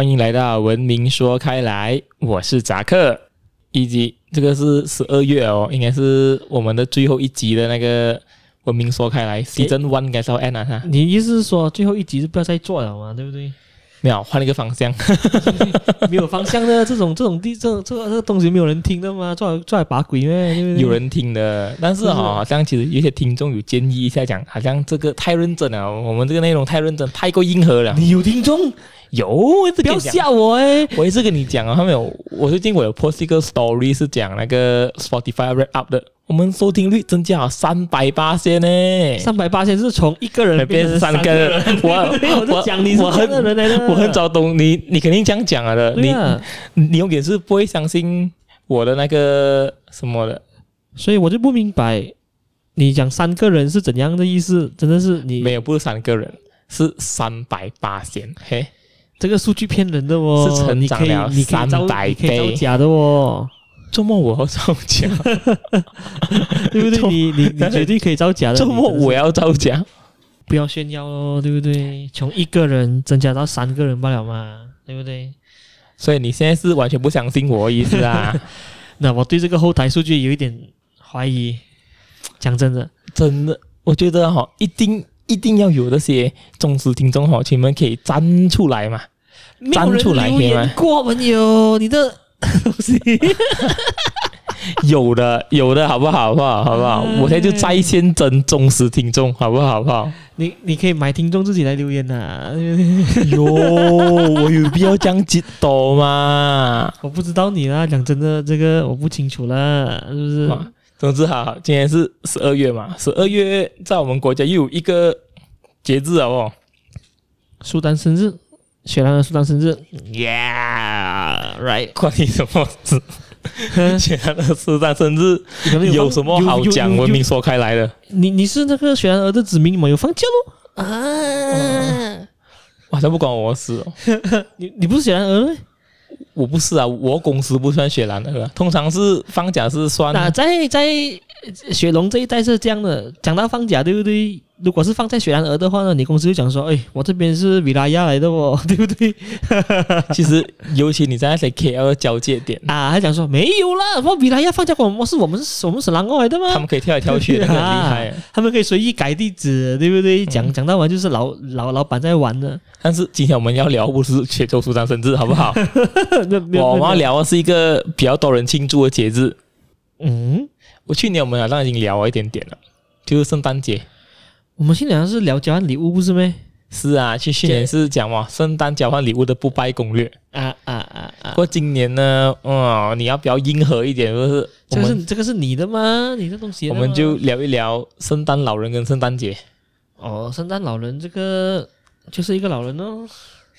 欢迎来到文明说开来，我是扎克，以及这个是十二月哦，应该是我们的最后一集的那个文明说开来，Season One 应该是要 end 了哈。你意思是说最后一集是不要再做了嘛？对不对？没有换了一个方向，没有方向的这种这种地这这个这个东西没有人听的吗？做做来把鬼咩？对不对？有人听的，但是哈、哦，好像其实有些听众有建议一下讲，好像这个太认真了，我们这个内容太认真，太过硬核了。你有听众？有，我不要吓我哎！我一直跟你讲啊，他们有，我最近我有 post 一个 story 是讲那个 Spotify wrap up 的。我们收听率增加了三百八千呢，三百八千是从一个人变成三个人。我 我讲你是这样的人来的，我很早懂你，你肯定这样讲了的。啊、你你永远是不会相信我的那个什么的，所以我就不明白你讲三个人是怎样的意思。真的是你没有，不是三个人，是三百八千。嘿，这个数据骗人的哦，是成长了三百倍，假的哦。周末我要造假，对不对？你你你 绝对可以造假的。周末我要造假，不要炫耀哦，对不对？从一个人增加到三个人罢了嘛，对不对？所以你现在是完全不相信我的意思啊？那我对这个后台数据有一点怀疑。讲真的，真的，我觉得哈，一定一定要有那些忠实听众哈，请你们可以站出来嘛，站出来可以吗？过没有你的。东西有的有的好不好？好不好？好不好？我现在就在线征忠实听众，好不好？好不好？你你可以买听众自己来留言呐、啊。哟，我有必要这样激动吗？我不知道你啦，讲真的，这个我不清楚啦，是不是？总之哈，今天是十二月嘛，十二月在我们国家又有一个节日哦，苏丹生日。雪兰莪苏丹生日，Yeah，right，关你什么事？雪兰莪苏丹生日有什么好讲？文明说开来的，你你是那个雪兰儿的子民吗？有放假喽？啊，好像不关我事哦。你你不是雪兰儿？我不是啊，我公司不算雪兰莪，通常是放假是算。那在在雪龙这一代是这样的，讲到放假，对不对？如果是放在雪兰莪的话呢，你公司就讲说，哎，我这边是米拉亚来的哦，对不对？其实，尤其你在那些 KL 交界点啊，还讲说没有啦，什么维拉亚放假关我是我们是我们是南澳来的吗？他们可以跳来跳去的，很 厉害、啊。他们可以随意改地址，对不对？讲讲到完就是老老老板在玩的。但是今天我们要聊不是雪州苏丹生日，好不好？我们要聊的是一个比较多人庆祝的节日。嗯，我去年我们好像已经聊了一点点了，就是圣诞节。我们去年是聊交换礼物，不是吗？是啊，去去年是讲嘛，圣诞交换礼物的不败攻略啊啊啊啊！不过今年呢，嗯，你要比较硬核一点，就是这个是这个是你的吗？你的东西？我们就聊一聊圣诞老人跟圣诞节。哦，圣诞老人这个就是一个老人哦。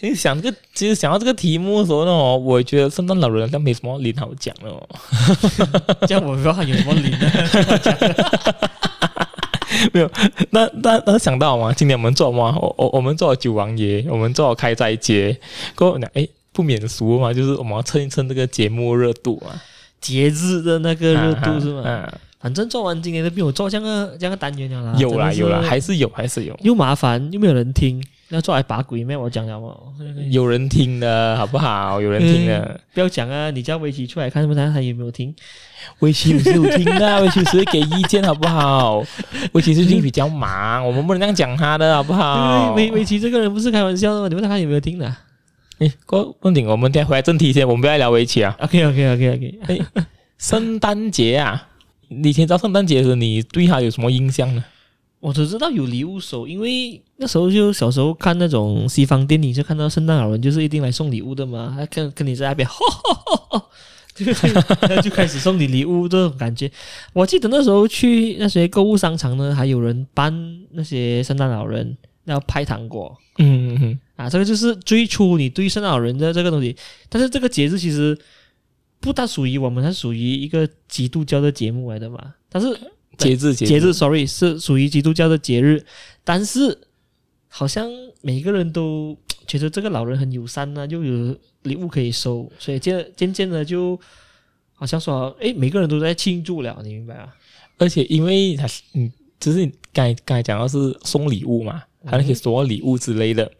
其实想这个，其实想到这个题目的时候呢，我觉得圣诞老人好像没什么理好讲哦。这样我不知道他有什么理呢？没有，那那那想到吗？今年我们做吗？我我我们做了九王爷，我们做了开斋节，过后呢，哎，不免俗嘛，就是我们要蹭一蹭这个节目热度啊，节日的那个热度是吗？嗯、啊，啊、反正做完今年都没有做这样个这样个单元了啦。有啦有啦，还是有还是有，又麻烦又没有人听。要做来把鬼咩？我讲了嘛，有人听的好不好？有人听的，嗯、不要讲啊！你叫维奇出来看，看他有没有听？维奇有听的，维奇只会给意见，好不好？维奇最近比较忙，我们不能这样讲他的，好不好？维维奇这个人不是开玩笑的吗？你问他看有没有听的？诶，过问题，我们再回来正题先，我们不要聊维奇啊。OK OK OK OK。诶，圣诞节啊，你以前知道圣诞节的时候，你对他有什么印象呢？我只知道有礼物收，因为那时候就小时候看那种西方电影，就看到圣诞老人就是一定来送礼物的嘛，他跟跟你在那边，就 就开始送你礼物这种感觉。我记得那时候去那些购物商场呢，还有人搬那些圣诞老人要拍糖果，嗯嗯嗯，啊，这个就是最初你对圣诞老人的这个东西。但是这个节日其实不大属于我们，它属于一个基督教的节目来的嘛，但是。节日节日，sorry，是属于基督教的节日，但是好像每个人都 觉得这个老人很友善呢、啊，又有礼物可以收，所以渐渐渐的就好像说，诶，每个人都在庆祝了，你明白吗？而且因为他是，嗯，就是你刚才刚才讲到是送礼物嘛，还可以收礼物之类的，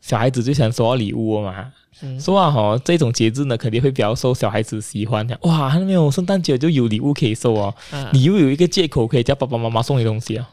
小孩子就想收到礼物嘛，说啊哈，这种节日呢，肯定会比较受小孩子喜欢的。哇，还没有圣诞节就有礼物可以收哦，啊、你又有一个借口可以叫爸爸妈妈送你东西啊。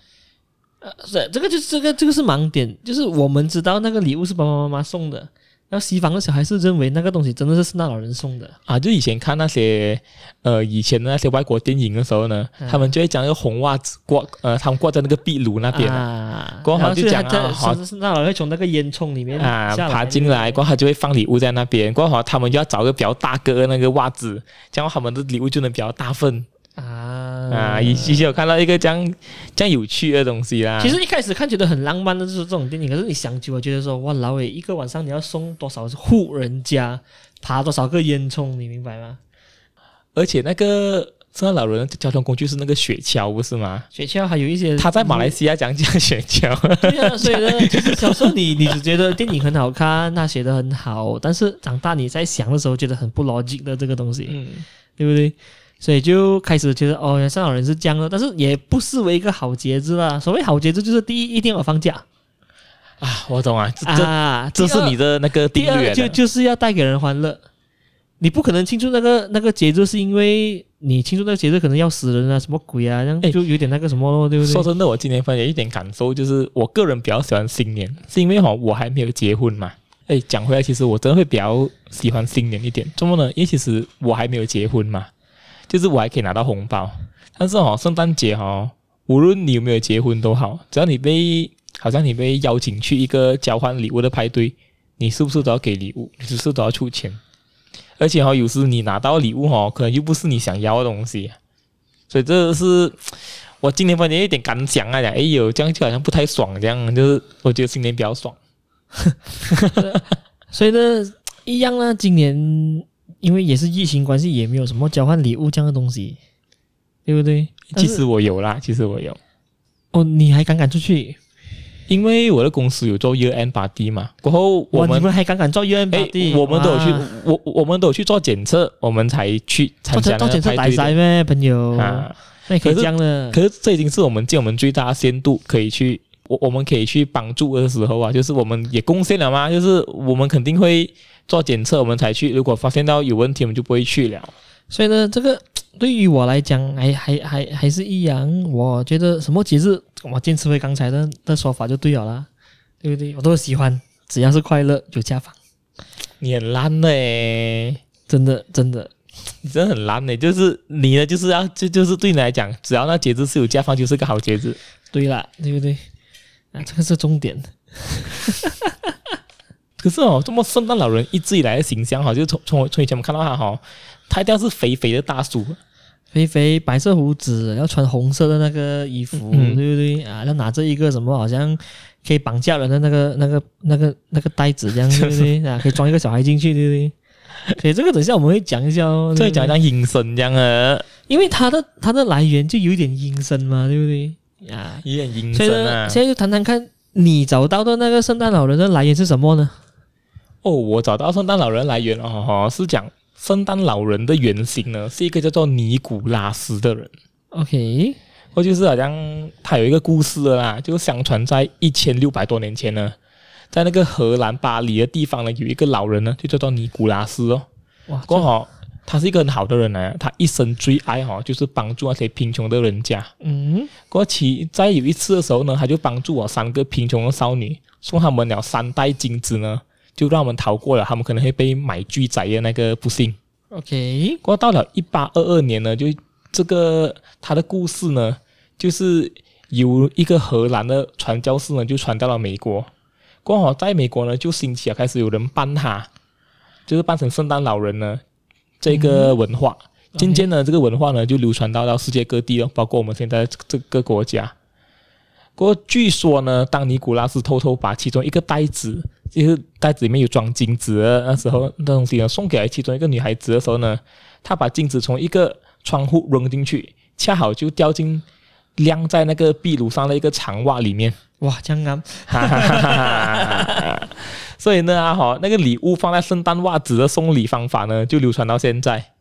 呃，是这个就是这个这个是盲点，就是我们知道那个礼物是爸爸妈妈送的。然后西方的小孩是认为那个东西真的是圣诞老人送的啊！就以前看那些呃以前的那些外国电影的时候呢，啊、他们就会讲那个红袜子挂呃，他们挂在那个壁炉那边啊，过后就讲啊，好圣诞老人会从那个烟囱里面啊爬进来，过后就会放礼物在那边，过后他们就要找个比较大个的那个袜子，这样他们的礼物就能比较大份。啊啊！以前有看到一个这样这样有趣的东西啦。其实一开始看觉得很浪漫的就是这种电影，可是你想久了，觉得说哇，老伟一个晚上你要送多少户人家，爬多少个烟囱，你明白吗？而且那个圣诞老人的交通工具是那个雪橇，不是吗？雪橇还有一些，他在马来西亚讲讲雪橇。对啊，所以呢，就是小时候你你只觉得电影很好看，他写的很好，但是长大你在想的时候觉得很不逻辑的这个东西，嗯，对不对？所以就开始觉得哦，圣诞老人是这样的，但是也不失为一个好节日啦。所谓好节日，就是第一一定要放假啊，我懂啊，这啊，这是你的那个。第二就就是要带给人欢乐，你不可能庆祝那个那个节日，是因为你庆祝那个节日可能要死人啊，什么鬼啊，这样就有点那个什么咯，对不对？说真的，我今天发现一点感受，就是我个人比较喜欢新年，是因为哈我还没有结婚嘛。哎，讲回来，其实我真的会比较喜欢新年一点，怎么呢？因为其实我还没有结婚嘛。就是我还可以拿到红包，但是哦，圣诞节哈，无论你有没有结婚都好，只要你被好像你被邀请去一个交换礼物的派对，你是不是都要给礼物？你是不是都要出钱？而且哈，有时你拿到礼物哈，可能又不是你想要的东西，所以这是我今年发现一点感想啊，讲哎呦，这样就好像不太爽，这样就是我觉得今年比较爽，所以呢，一样呢，今年。因为也是疫情关系，也没有什么交换礼物这样的东西，对不对？其实我有啦，其实我有。哦，你还敢敢出去？因为我的公司有做 year end party 嘛，过后我们，你们还敢敢做 year end party？我们都有去，我我们都有去做检测，我们才去参加那个派对。做检测带赛咩，朋友？啊，那也可以这样的。可是这已经是我们尽我们最大限度可以去，我我们可以去帮助的时候啊，就是我们也贡献了嘛，就是我们肯定会。做检测我们才去，如果发现到有问题，我们就不会去了。所以呢，这个 对于我来讲，还还还还是一样。我觉得什么节日，我坚持回刚才的的说法就对了啦，对不对？我都喜欢，只要是快乐有家访。你很烂嘞，真的真的，你真的很烂嘞。就是你呢，就是要就就是对你来讲，只要那节日是有家访，就是个好节日。对啦，对不对？啊，这个是重点。可是哦，这么圣诞老人一直以来的形象哈，就从从从以前我们看到他哈，他一定要是肥肥的大叔，肥肥白色胡子，要穿红色的那个衣服，嗯、对不对啊？要拿着一个什么好像可以绑架人的那个那个那个那个袋子这样，对不对啊？可以装一个小孩进去，对不对？所以这个等一下我们会讲一下哦，再讲一讲阴森这样啊，因为它的它的来源就有一点阴森嘛，对不对啊？有点阴森啊。现在就谈谈看你找到的那个圣诞老人的来源是什么呢？哦，我找到圣诞老人来源哦，哦，是讲圣诞老人的原型呢，是一个叫做尼古拉斯的人。OK，或就是好像他有一个故事啦，就相传在一千六百多年前呢，在那个荷兰巴黎的地方呢，有一个老人呢，就叫做尼古拉斯哦。哇，刚好他是一个很好的人呢，他一生最爱哈就是帮助那些贫穷的人家。嗯，过去在有一次的时候呢，他就帮助我三个贫穷的少女，送他们了三袋金子呢。就让我们逃过了他们可能会被买巨宅的那个不幸。OK，过到了一八二二年呢，就这个他的故事呢，就是由一个荷兰的传教士呢，就传到了美国。刚好在美国呢，就兴起了开始有人扮他，就是扮成圣诞老人呢，这个文化。渐渐呢，这个文化呢，就流传到到世界各地了，包括我们现在这个国家。不过据说呢，当尼古拉斯偷偷把其中一个袋子。就是袋子里面有装金子的那时候，那东西呢送给了其中一个女孩子的时候呢，她把金子从一个窗户扔进去，恰好就掉进晾在那个壁炉上的一个长袜里面。哇，这样啊！所以呢，哈，那个礼物放在圣诞袜子的送礼方法呢，就流传到现在。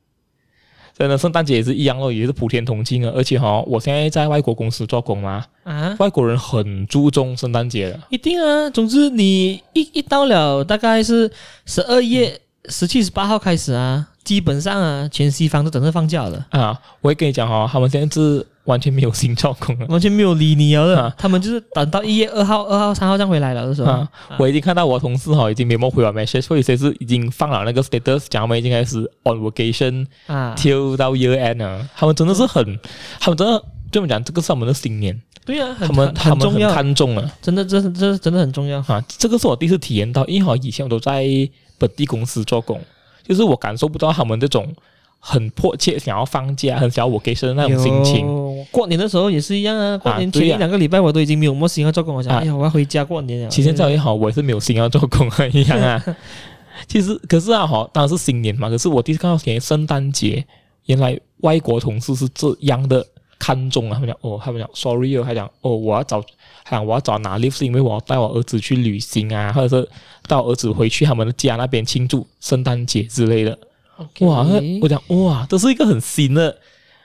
真的，圣诞节也是一样哦，也是普天同庆啊。而且哈、哦，我现在在外国公司做工嘛，啊，外国人很注重圣诞节的。一定啊，总之你一一到了大概是十二月十七、十八号开始啊，基本上啊，全西方都等着放假了啊。我会跟你讲哈、哦，他们现在是。完全没有心做工了，完全没有理你了。啊、他们就是等到一月二号、二号、三号这样回来了的时候，啊啊、我已经看到我同事哈已经没有回完 message，所以谁是已经放了那个 status，讲他们已经开始 on vacation 啊，till 到 year end 啊。他们真的是很，嗯、他们真的这么讲，这个是我们的新年。对啊，他们他们很看重了，真的，这这真的很重要啊！这个是我第一次体验到，因为哈以前我都在本地公司做工，就是我感受不到他们这种。很迫切想要放假，很想要我给生的那种心情。过年的时候也是一样啊，过年前一两个礼拜我都已经没有什么心要做工，我想，啊、哎呀，我要回家过年了。其实这样也好，我也是没有心要做工啊，一样啊。其实，可是啊，哈，当然是新年嘛。可是我第一次看到连圣诞节，原来外国同事是这样的看重啊。他们讲哦，他们讲 sorry 哦，还讲哦，我要找，还讲我要找哪里，是因为我要带我儿子去旅行啊，或者是带我儿子回去他们的家那边庆祝圣诞节之类的。哇，我讲哇，这是一个很新的，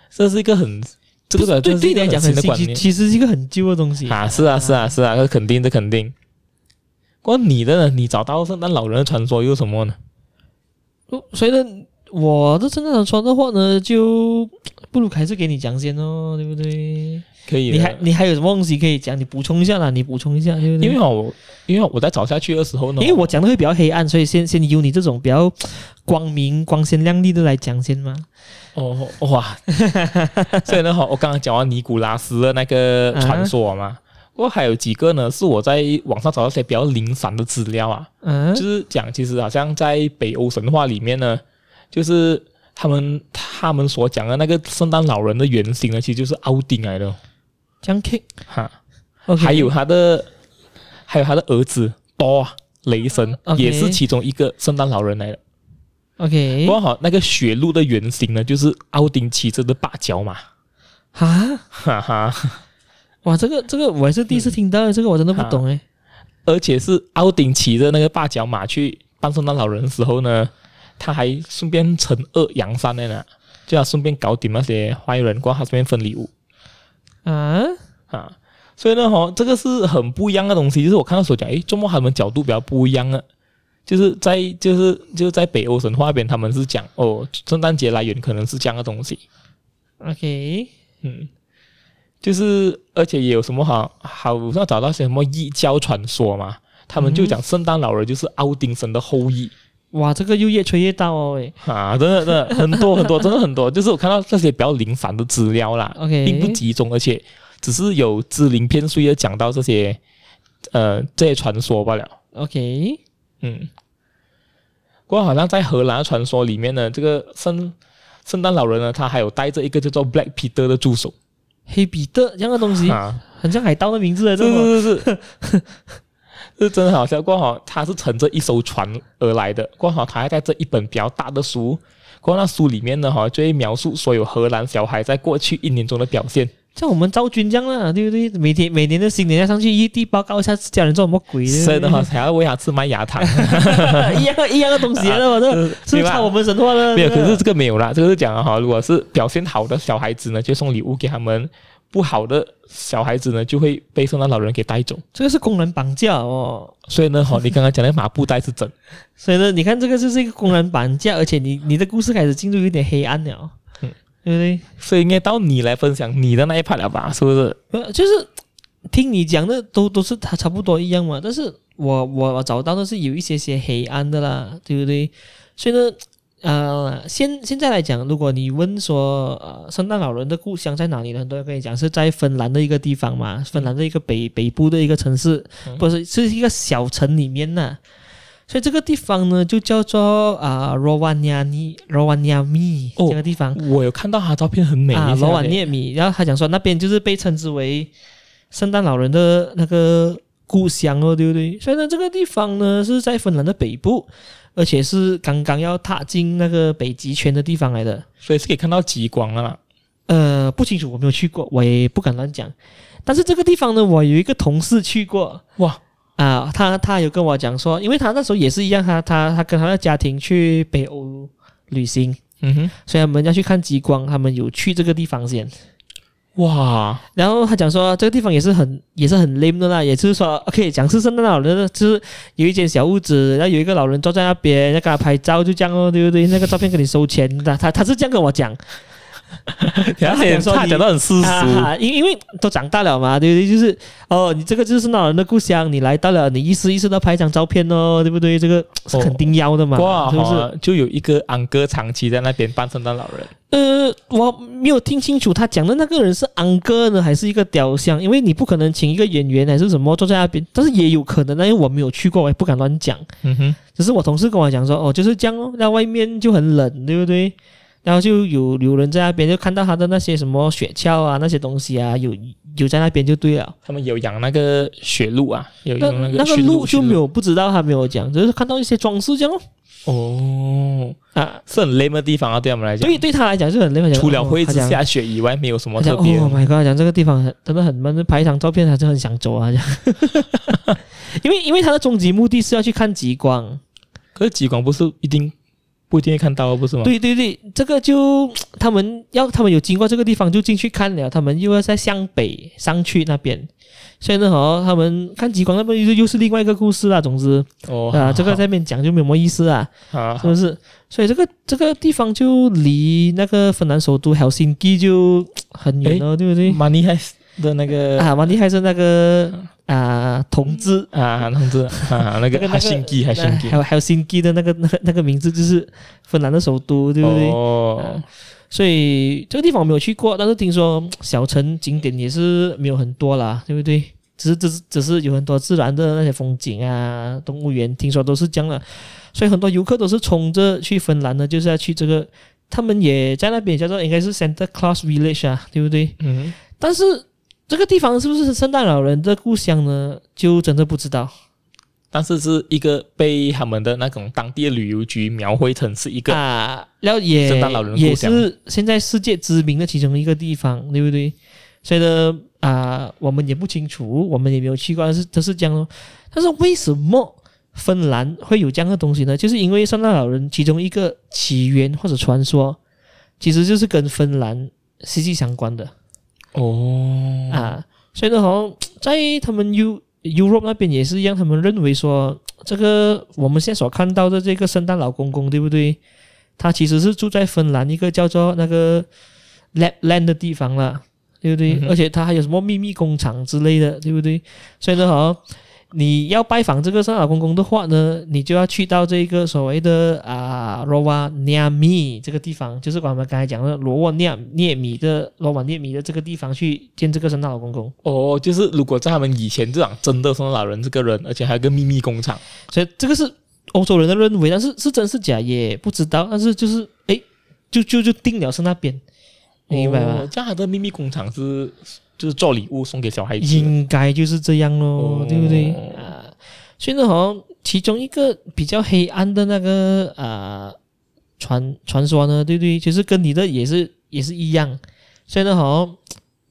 这是一个很这个对对你来讲很新的观念，其实是一个很旧的东西啊！是啊，是啊，是啊，这肯定，这肯定。关你的呢？你找到圣诞老人的传说又什么呢？哦，所以呢，我的圣诞传说的话呢，就 不如还是给你讲先哦，对不对？可以，你还你还有什么东西可以讲？你补充一下啦，你补充一下，对不对？因为我因为我在找下去的时候呢，因为我讲的会比较黑暗，所以先先由你这种比较光明、光鲜亮丽的来讲先嘛。哦哇，所以呢，好，我刚刚讲完尼古拉斯的那个传说嘛，不过、啊、还有几个呢，是我在网上找到一些比较零散的资料啊，嗯，就是讲其实好像在北欧神话里面呢，就是他们他们所讲的那个圣诞老人的原型呢，其实就是奥丁来的。将 K 哈.还有他的，还有他的儿子多雷神.也是其中一个圣诞老人来的。OK，不过好，那个雪鹿的原型呢，就是奥丁骑着的八角马。哈哈哈，哇，这个这个我还是第一次听到，嗯、这个我真的不懂诶。而且是奥丁骑着那个八角马去扮圣诞老人的时候呢，他还顺便惩恶扬善的呢，就要顺便搞点那些坏人，过他顺便分礼物。啊啊，所以呢，哈，这个是很不一样的东西。就是我看到所讲，诶，周末他们角度比较不一样啊。就是在就是就是在北欧神话边，他们是讲哦，圣诞节来源可能是这样的东西。OK，嗯，就是而且也有什么好好像找到些什么异教传说嘛，他们就讲圣诞老人就是奥丁神的后裔。哇，这个又越吹越大哦，喂，啊，真的真的很多很多，真的很多，就是我看到这些比较零散的资料啦，OK，并不集中，而且只是有支零片碎的讲到这些，呃，这些传说罢了，OK，嗯，不过好像在荷兰传说里面呢，这个圣圣诞老人呢，他还有带着一个叫做 Black Peter 的助手，黑彼得这样的东西，啊，很像海盗的名字来着，是是是 是。真的好笑，过好他是乘着一艘船而来的，过好他还带着一本比较大的书，过那书里面呢哈就会描述所有荷兰小孩在过去一年中的表现，像我们昭君这样啦，对不对？每天每年的新年要上去异地报告一下家人做什么鬼，是的哈，还要喂他吃麦芽糖，一样一样的东西了，我这是抄我们神话了，没有，可是这个没有啦，这个是讲哈，如果是表现好的小孩子呢，就送礼物给他们。不好的小孩子呢，就会被圣诞老人给带走。这个是工人绑架哦。所以呢，哈，你刚刚讲的麻布袋是真。所以呢，你看这个就是一个工人绑架，而且你你的故事开始进入有点黑暗了，嗯，对不对？所以应该到你来分享你的那一 part 了吧？是不是？呃，就是听你讲的都都是他差不多一样嘛。但是我我我找到的是有一些些黑暗的啦，对不对？所以呢。呃，现现在来讲，如果你问说，呃，圣诞老人的故乡在哪里呢？很多人跟你讲是在芬兰的一个地方嘛，芬兰的一个北北部的一个城市，嗯、不是是一个小城里面呢。所以这个地方呢，就叫做啊罗瓦涅米，罗瓦涅米这个地方。我有看到他照片，很美啊，罗瓦涅米。然后他讲说，那边就是被称之为圣诞老人的那个故乡哦，对不对？所以呢，这个地方呢是在芬兰的北部。而且是刚刚要踏进那个北极圈的地方来的，所以是可以看到极光了啦。呃，不清楚，我没有去过，我也不敢乱讲。但是这个地方呢，我有一个同事去过，哇啊、呃，他他有跟我讲说，因为他那时候也是一样，他他他跟他的家庭去北欧旅行，嗯哼，所以他们要去看极光，他们有去这个地方先。哇，然后他讲说这个地方也是很也是很 lame 的啦，也就是说，OK，讲是圣诞老人，就是有一间小屋子，然后有一个老人坐在那边，要给他拍照，就这样哦，对不对？那个照片给你收钱的，他他是这样跟我讲。然后他讲说他讲到很世俗，啊，因因为都长大了嘛，对不对？就是哦，你这个就是老人的故乡，你来到了，你意思意思的拍一张照片哦，对不对？这个是肯定要的嘛，哇，是不是？就有一个昂哥长期在那边扮圣诞老人。呃，我没有听清楚他讲的那个人是昂哥呢，还是一个雕像？因为你不可能请一个演员还是什么坐在那边，但是也有可能，因为我没有去过，我也不敢乱讲。嗯哼，只是我同事跟我讲说，哦，就是这样哦，那外面就很冷，对不对？然后就有有人在那边就看到他的那些什么雪橇啊，那些东西啊，有有在那边就对了。他们有养那个雪鹿啊，有养那个那个鹿就没有不知道，他没有讲，只是看到一些装饰这样哦。哦啊，是很 lame 的地方啊，对他们来讲。对，对他来讲是很 lame。除了会一直下雪以外，没有什么特别。Oh my god！讲这个地方真的很闷，拍一张照片还是很想走啊。因为因为他的终极目的是要去看极光，可是极光不是一定。不一定会看到，不是吗？对对对，这个就 他们要，他们有经过这个地方就进去看了，他们又要再向北上去那边，所以呢，哦，他们看极光那边又又是另外一个故事啦。总之，哦啊，这个在那边讲就没有什么意思啊，好是不是？所以这个这个地方就离那个芬兰首都 Helsinki 就 很远了，对不对？蛮厉害的那个啊，蛮厉害是那个。啊，同志啊，同志啊，那个海辛基，海辛基，还有海辛基的那个那个那个名字就是芬兰的首都，对不对？哦、啊，所以这个地方我没有去过，但是听说小城景点也是没有很多啦，对不对？只是只是只是有很多自然的那些风景啊，动物园听说都是这样的，所以很多游客都是冲着去芬兰的，就是要去这个，他们也在那边叫做应该是 Santa Claus Village 啊，对不对？嗯，但是。这个地方是不是圣诞老人的故乡呢？就真的不知道。但是是一个被他们的那种当地的旅游局描绘成是一个啊，然后也圣诞老人也是现在世界知名的其中一个地方，对不对？所以呢，啊，我们也不清楚，我们也没有去过，但是都是这样咯。但是为什么芬兰会有这样的东西呢？就是因为圣诞老人其中一个起源或者传说，其实就是跟芬兰息息相关的。哦啊，所以呢，好像在他们 U Europe 那边也是一样，他们认为说，这个我们现在所看到的这个圣诞老公公，对不对？他其实是住在芬兰一个叫做那个 Lapland 的地方了，对不对？嗯、而且他还有什么秘密工厂之类的，对不对？所以呢，好像。你要拜访这个圣诞老公公的话呢，你就要去到这个所谓的啊罗瓦涅米这个地方，就是我们刚才讲的罗瓦涅涅米的罗瓦涅米的这个地方去见这个圣诞老公公。哦，就是如果在他们以前这样真的圣诞老人这个人，而且还有个秘密工厂，所以这个是欧洲人的认为，但是是真是假也不知道。但是就是诶，就就就定了是那边，明白吗？哦，这样他的秘密工厂是。就是做礼物送给小孩子，应该就是这样咯，哦、对不对啊？所以呢，好像其中一个比较黑暗的那个啊传传说呢，对不对？就是跟你的也是也是一样。所以呢，好像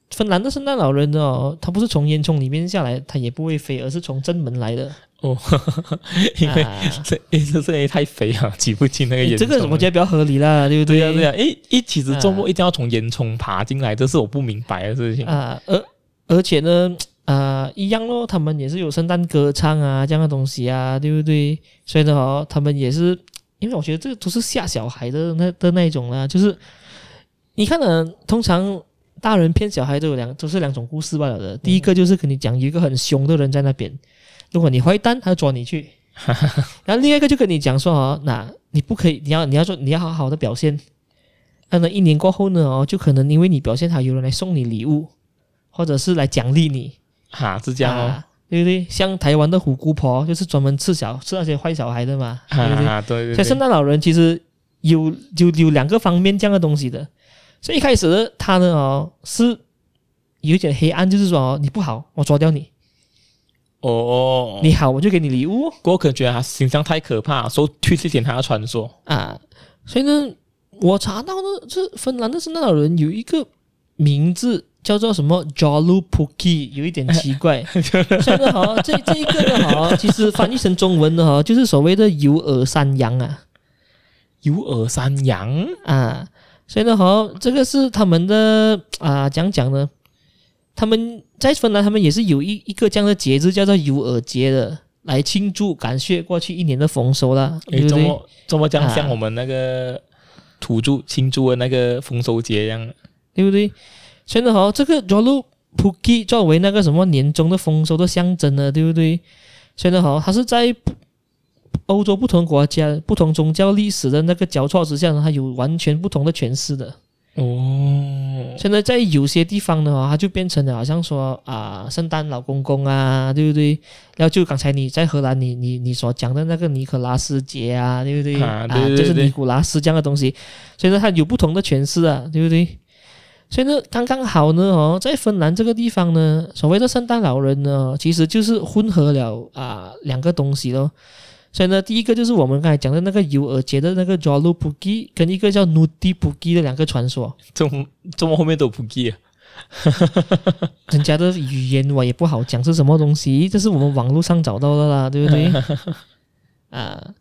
芬兰的圣诞老人，哦，他不是从烟囱里面下来，他也不会飞，而是从正门来的。哦，因为这这这也太肥了，挤不进那个烟囱。这个我觉得比较合理啦，对不对？对呀对呀，诶一，其实周末一定要从烟囱爬进来，这是我不明白的事情啊。而而且呢，啊，一样咯，他们也是有圣诞歌唱啊这样的东西啊，对不对？所以呢，哦，他们也是，因为我觉得这个都是吓小孩的那的那一种啦，就是你看呢，通常大人骗小孩都有两都是两种故事罢了的。第一个就是跟你讲一个很凶的人在那边。如果你坏蛋，他就抓你去。然后另外一个就跟你讲说哦，那你不可以，你要你要说你要好好的表现。那么一年过后呢哦，就可能因为你表现好，有人来送你礼物，或者是来奖励你。哈，是这样哦，啊、对不对？像台湾的虎姑婆，就是专门吃小吃那些坏小孩的嘛，对不对？啊、对对对。所以圣诞老人其实有有有两个方面这样的东西的。所以一开始他呢哦是有一点黑暗，就是说哦你不好，我抓掉你。哦，你好，我就给你礼物。我可能觉得他形象太可怕，所以推这点他的传说啊。所以呢，我查到的是芬兰的圣诞老人有一个名字叫做什么 Joulupukki，有一点奇怪。所以呢，哈，这这一个呢，哈，其实翻译成中文的哈，就是所谓的有耳山羊啊。有耳山羊啊，所以呢，好，这个是他们的啊，讲讲呢，他们在芬兰，他们也是有一一个这样的节日，叫做尤尔节的，来庆祝感谢过去一年的丰收啦。诶，对不对？这么讲，像我们那个土著庆祝的那个丰收节一样，对不对？所以呢，好，这个 Joulupukki 作为那个什么年终的丰收的象征呢，对不对？所以呢，好，它是在。欧洲不同国家、不同宗教历史的那个交错之下呢，它有完全不同的诠释的。哦，现在在有些地方的话，它就变成了好像说啊，圣诞老公公啊，对不对？然后就刚才你在荷兰你，你你你所讲的那个尼可拉斯节啊，对不对？啊，对对对对，就是尼古拉斯这样的东西，所以说，它有不同的诠释啊，对不对？所以呢，刚刚好呢，哦，在芬兰这个地方呢，所谓的圣诞老人呢，其实就是混合了啊两个东西咯。所以呢，第一个就是我们刚才讲的那个尤尔节的那个 Joulupukki，跟一个叫 Nuuttipukki 的两个传说。怎么怎么后面都 Pukki 啊？人家的语言我也不好讲是什么东西，这是我们网络上找到的啦，对不对？啊，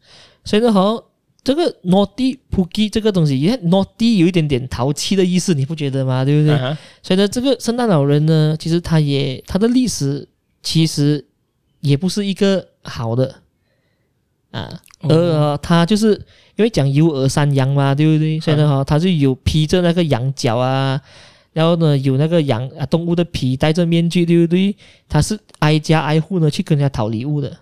所以呢，好，这个 Nuuttipukki 这个东西，因为 Naughty 有一点点淘气的意思，你不觉得吗？对不对？啊、所以呢，这个圣诞老人呢，其实他也他的历史其实也不是一个好的。啊，呃，他就是因为讲有耳山羊嘛，对不对？所以呢，哈，他是有披着那个羊角啊，然后呢，有那个羊啊动物的皮，戴着面具，对不对？他是挨家挨户呢去跟人家讨礼物的，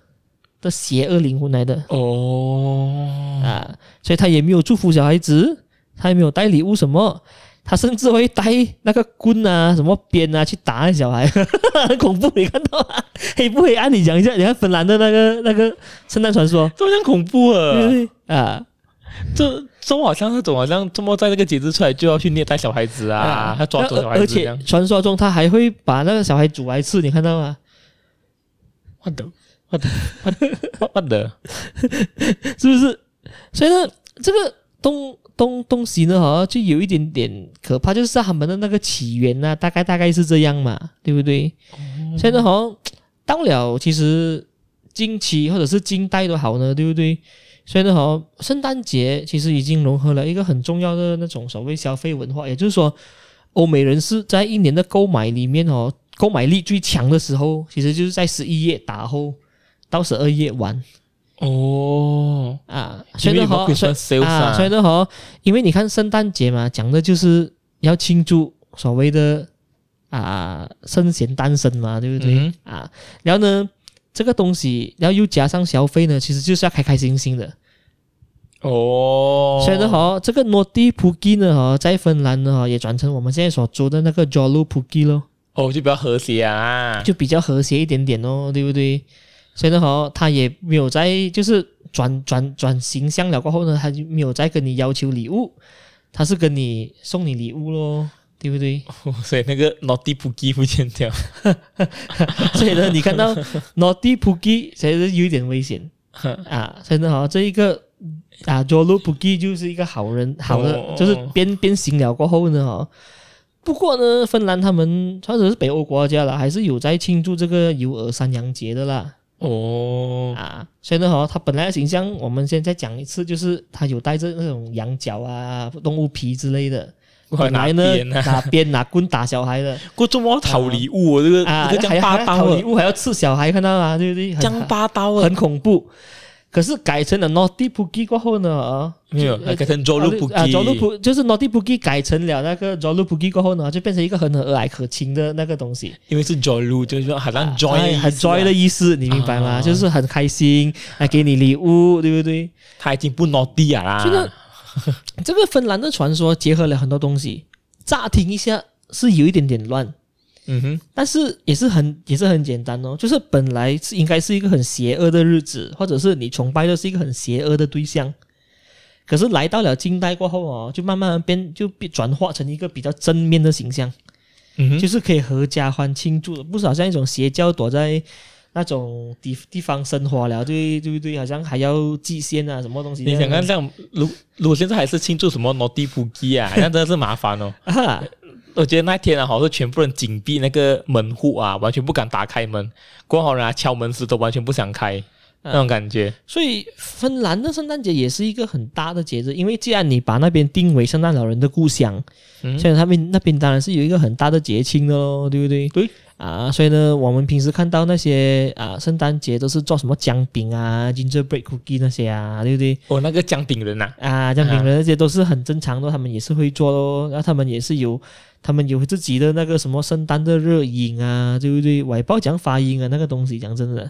的邪恶灵魂来的。哦，啊，所以他也没有祝福小孩子，他也没有带礼物什么。他甚至会带那个棍啊、什么鞭啊去打那小孩，很 恐怖。你看到吗？黑不黑暗？你讲一下，你看芬兰的那个那个圣诞传说，这么像恐怖啊！对对啊，这这么好像那种好像这么在这个节日出来就要去虐待小孩子啊，他、啊、抓走小孩子。而且传说中他还会把那个小孩煮来吃，你看到吗？我的我的我的我的，是不是？所以呢，这个东。东东西呢，好像就有一点点可怕，就是他们的那个起源呢、啊，大概大概是这样嘛，对不对？嗯、现在好像到了其实近期或者是近代都好呢，对不对？所以呢，好圣诞节其实已经融合了一个很重要的那种所谓消费文化，也就是说，欧美人士在一年的购买里面哦，购买力最强的时候，其实就是在十一月打后到十二月晚。哦啊，所以呢好，所以啊，所以呢好，因为你看圣诞节嘛，讲的就是要庆祝所谓的啊圣贤诞生嘛，对不对？嗯、啊，然后呢，这个东西，然后又加上消费呢，其实就是要开开心心的。哦，所以呢好，这个 Nuuttipukki 呢哈，在芬兰呢哈，也转成我们现在所做的那个 Joulupukki 咯。哦，就比较和谐啊，就比较和谐一点点哦，对不对？所以呢，哈，他也没有在，就是转转转形象了过后呢，他就没有再跟你要求礼物，他是跟你送你礼物咯，对不对？所以那个 naughty pookie 不见掉，所以呢，你看到 naughty pookie 其实有一点危险啊。所以呢，哈，这一个啊 jolo pookie 就是一个好人，好的，哦、就是变变形了过后呢，哈。不过呢，芬兰他们或者是北欧国家了，还是有在庆祝这个有耳山羊节的啦。哦啊，所以呢，哈，他本来的形象，我们现在再讲一次，就是他有带着那种羊角啊、动物皮之类的，本来呢拿鞭拿棍打小孩的，过这么讨礼物，这个啊，这个这样霸道，讨礼物还要刺小孩，看到吗？对不对？这样霸道，很恐怖。可是改成了 naughty puki 过后呢，啊，没有，改成 Joulupukki 啊，Joulupukki 就是 naughty puki 改成了那个 Joulupukki 过后呢，就变成一个很和蔼可亲的那个东西。因为是 Joulu，就是说好像 joy，很 joy 的意思，你明白吗？就是很开心，来给你礼物，对不对？他已经不 Naughty 啦。这个这个芬兰的传说结合了很多东西，乍听一下是有一点点乱。嗯哼，但是也是很也是很简单哦，就是本来是应该是一个很邪恶的日子，或者是你崇拜的是一个很邪恶的对象，可是来到了近代过后哦，就慢慢变就变转化成一个比较正面的形象，嗯哼，就是可以合家欢庆祝的，不是好像一种邪教躲在那种地地方生活了，对对不对？好像还要祭献啊，什么东西？你想看这样，如如果现在还是庆祝什么 Nuuttipukki 啊，那真的是麻烦哦。我觉得那天啊，好像是全部人紧闭那个门户啊，完全不敢打开门。过后呢，敲门时都完全不想开。那种感觉。所以芬兰的圣诞节也是一个很大的节日，因为既然你把那边定为圣诞老人的故乡，嗯，所以他们那边当然是有一个很大的节庆的喽，对不对？对啊，所以呢，我们平时看到那些啊，圣诞节都是做什么姜饼啊、gingerbread cookie 那些啊，对不对？哦，那个姜饼人呐，啊，姜饼人那些都是很正常的，他们也是会做喽，然后他们也是有。他们有自己的那个什么圣诞的热饮啊，对不对？我也不知道讲发音啊，那个东西讲真的，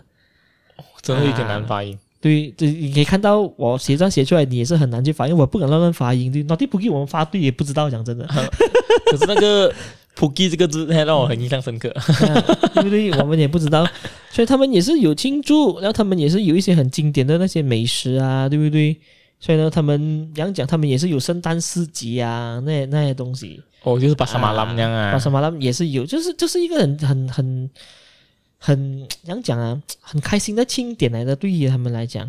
哦、真的有点难发音。啊、对，这你可以看到我写上写出来，你也是很难去发音，我不敢乱乱发音。对，那地不给我们发对也不知道讲真的。可是那个普吉这个字还让我很印象深刻，啊、对不对？我们也不知道，所以他们也是有庆祝，然后他们也是有一些很经典的那些美食啊，对不对？所以呢，他们讲讲，他们也是有圣诞市集啊，那那些东西。哦，就是巴沙马拉那样啊，巴沙马拉也是有，就是就是一个很很很很怎样讲啊，很开心的庆典来的，对于他们来讲，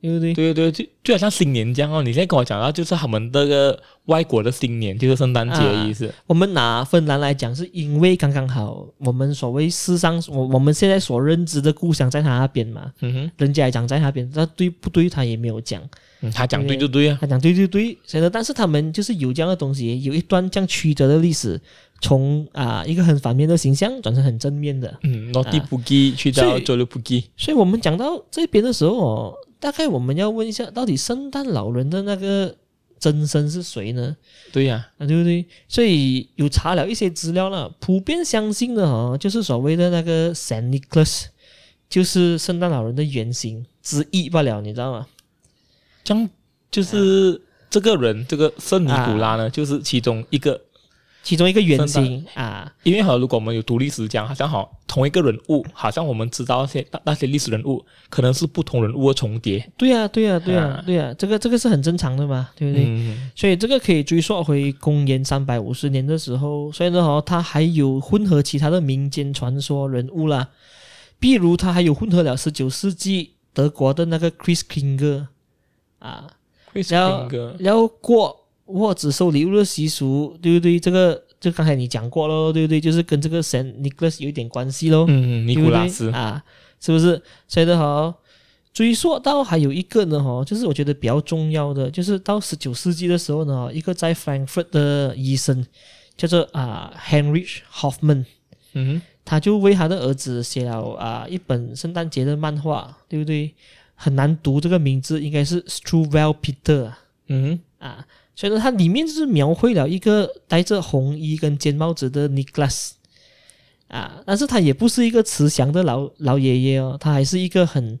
对不对？对对对，就就好像新年这样哦。你现在跟我讲到，就是他们这个外国的新年，就是圣诞节的意思。啊，我们拿芬兰来讲，是因为刚刚好，我们所谓世上我我们现在所认知的故乡在他那边嘛，嗯哼，人家也讲在那边，那对不对？他也没有讲。嗯、他讲对就对啊，他讲对就对，所以呢，但是他们就是有这样的东西，有一段这样曲折的历史，从啊一个很反面的形象转成很正面的。嗯，Naughty Boogie 去到 Jolly Boogie，所以我们讲到这边的时候哦，大概我们要问一下，到底圣诞老人的那个真身是谁呢？对呀、啊，啊对不对？所以有查了一些资料了，普遍相信的哦，就是所谓的那个 Saint Nicholas，就是圣诞老人的原型之一罢了，你知道吗？这样就是这个人，啊、这个圣尼古拉呢，啊、就是其中一个，其中一个原型啊。因为好，如果我们有读历史讲，好像好同一个人物，好像我们知道那些那些历史人物，可能是不同人物的重叠。对呀、啊，对呀、啊，对呀、啊，对呀、啊，这个这个是很正常的嘛，对不对？嗯、所以这个可以追溯回公元三百五十年的时候，所以呢，哦，他还有混合其他的民间传说人物啦，比如他还有混合了十九世纪德国的那个 Christkinger。啊，然后然后过或者收礼物的习俗，对不对？这个就刚才你讲过喽，对不对？就是跟这个圣尼古拉斯有一点关系喽。嗯，尼古拉斯啊，是不是？所以的哈，追溯到还有一个呢，哈，就是我觉得比较重要的，就是到十九世纪的时候呢，一个在 Frankfurt 的医生叫做啊 Heinrich Hoffmann，嗯，他就为他的儿子写了啊一本圣诞节的漫画，对不对？很难读这个名字，应该是 Struwwelpeter 嗯啊，所以说它里面就是描绘了一个戴着红衣跟尖帽子的 Nicholas 啊，但是他也不是一个慈祥的老老爷爷哦，他还是一个很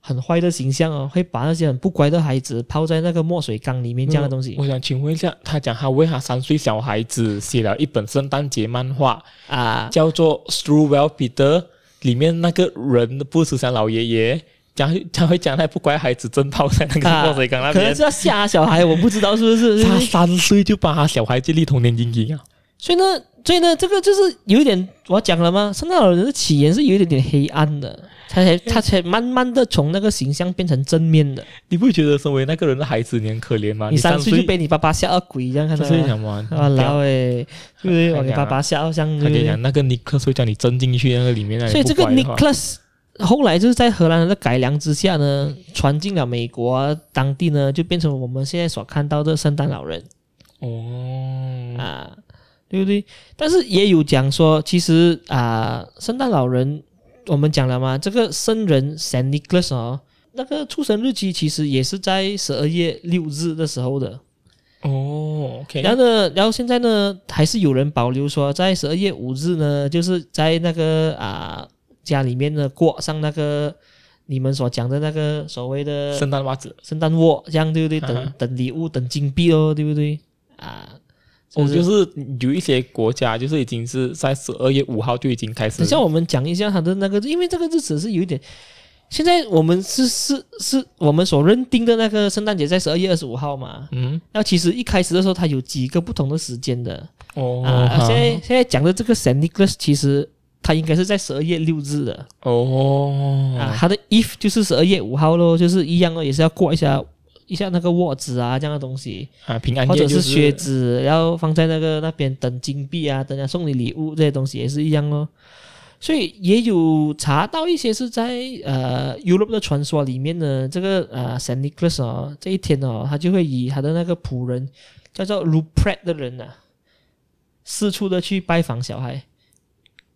很坏的形象哦，会把那些很不乖的孩子泡在那个墨水缸里面这样的东西。我想请问一下，他讲他为他三岁小孩子写了一本圣诞节漫画啊，叫做 Struwwelpeter，里面那个人不慈祥老爷爷。讲他会讲，他不乖孩子真泡在那个墨水缸那边，可能是要吓小孩，我不知道是不是。他三岁就把他小孩建立童年阴影啊！所以呢，所以呢，这个就是有一点我讲了吗？圣诞老人的起源是有一点点黑暗的，他才他才慢慢的从那个形象变成正面的。你不觉得身为那个人的孩子你很可怜吗？你三岁就被你爸爸吓到鬼一样，看到吗？啊，老诶，对不对？把你爸爸吓到像。他跟你讲，那个尼克会叫你钻进去那个里面。所以这个尼克斯。后来就是在荷兰人的改良之下呢，传进了美国当地呢，就变成我们现在所看到的圣诞老人。哦，啊，对不对？但是也有讲说，其实啊，圣诞老人我们讲了嘛，这个圣人 Saint Nicholas 哦，那个出生日期其实也是在十二月六日的时候的。哦，OK。然后呢，然后现在呢，还是有人保留说，在十二月五日呢，就是在那个啊。家里面呢，挂上那个你们所讲的那个所谓的圣诞袜子、圣诞袜，这样对不对？等等礼物、等金币哦，对不对？啊，我就是有一些国家，就是已经是在十二月五号就已经开始。等下我们讲一下他的那个，因为这个日子是有一点。现在我们是是是我们所认定的那个圣诞节在十二月二十五号嘛？嗯，那其实一开始的时候，它有几个不同的时间的。哦，啊，现在现在讲的这个 Saint Nicholas 其实。他应该是在十二月六日的。哦，啊，他的 Eve 就是十二月五号咯，就是一样哦，也是要过一下一下那个袜子啊这样的东西。啊，平安夜、就是、或者是靴子，然后放在那个那边等金币啊，等下送你礼物这些东西也是一样哦。所以也有查到一些是在呃 Europe 的传说里面呢，这个呃 Saint Nicholas 哦，这一天哦，他就会以他的那个仆人叫做 Ruprecht 的人呢、啊，四处的去拜访小孩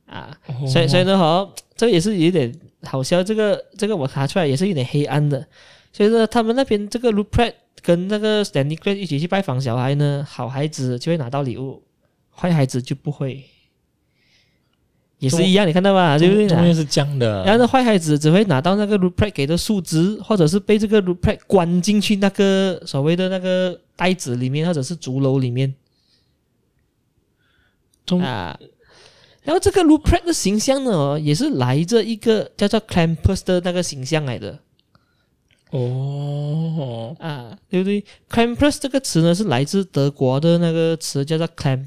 啊，哦、所以所以呢，哈，这个也是有点好笑，这个这个我查出来也是有点黑暗的，所以说他们那边这个 Ruprecht 跟那个 Saint Nicholas 一起去拜访小孩呢，好孩子就会拿到礼物，坏孩子就不会。也是一样，你看到吧？对不对？中间是这样的。然后坏孩子只会拿到那个 Ruprecht 给的树枝，或者是被这个 Ruprecht 关进去那个所谓的那个袋子里面，或者是竹篓里面。中啊，然后这个 Ruprecht 的形象呢，也是来自一个叫做 Krampus 的那个形象来的。哦，啊，对不对？Krampus 这个词呢，是来自德国的那个词，叫做 clamp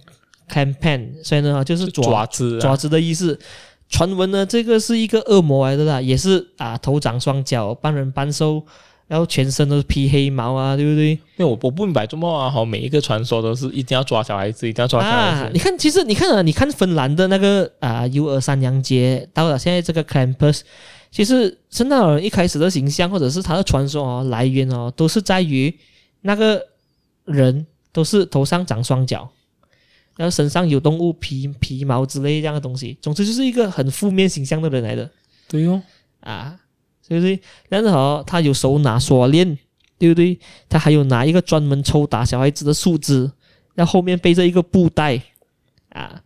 campaign 所以呢，就是爪，爪子，爪子的意思。传闻呢，这个是一个恶魔来的啦，也是啊，头长双脚，半人半兽，然后全身都是披黑毛啊，对不对？因为我我不明白，这么啊，好，每一个传说都是一定要抓小孩子，一定要抓小孩子。啊、你看，其实你看啊，你看芬兰的那个啊，尤尔三娘节到了现在这个 Krampus，其实圣诞老人一开始的形象或者是他的传说哦，来源哦，都是在于那个人都是头上长双脚。然后身上有动物皮皮毛之类这样的东西，总之就是一个很负面形象的人来的。对哦，啊，对不对？但是好，他有手拿锁链，对不对？他还有拿一个专门抽打小孩子的树枝，然后后面背着一个布袋，啊，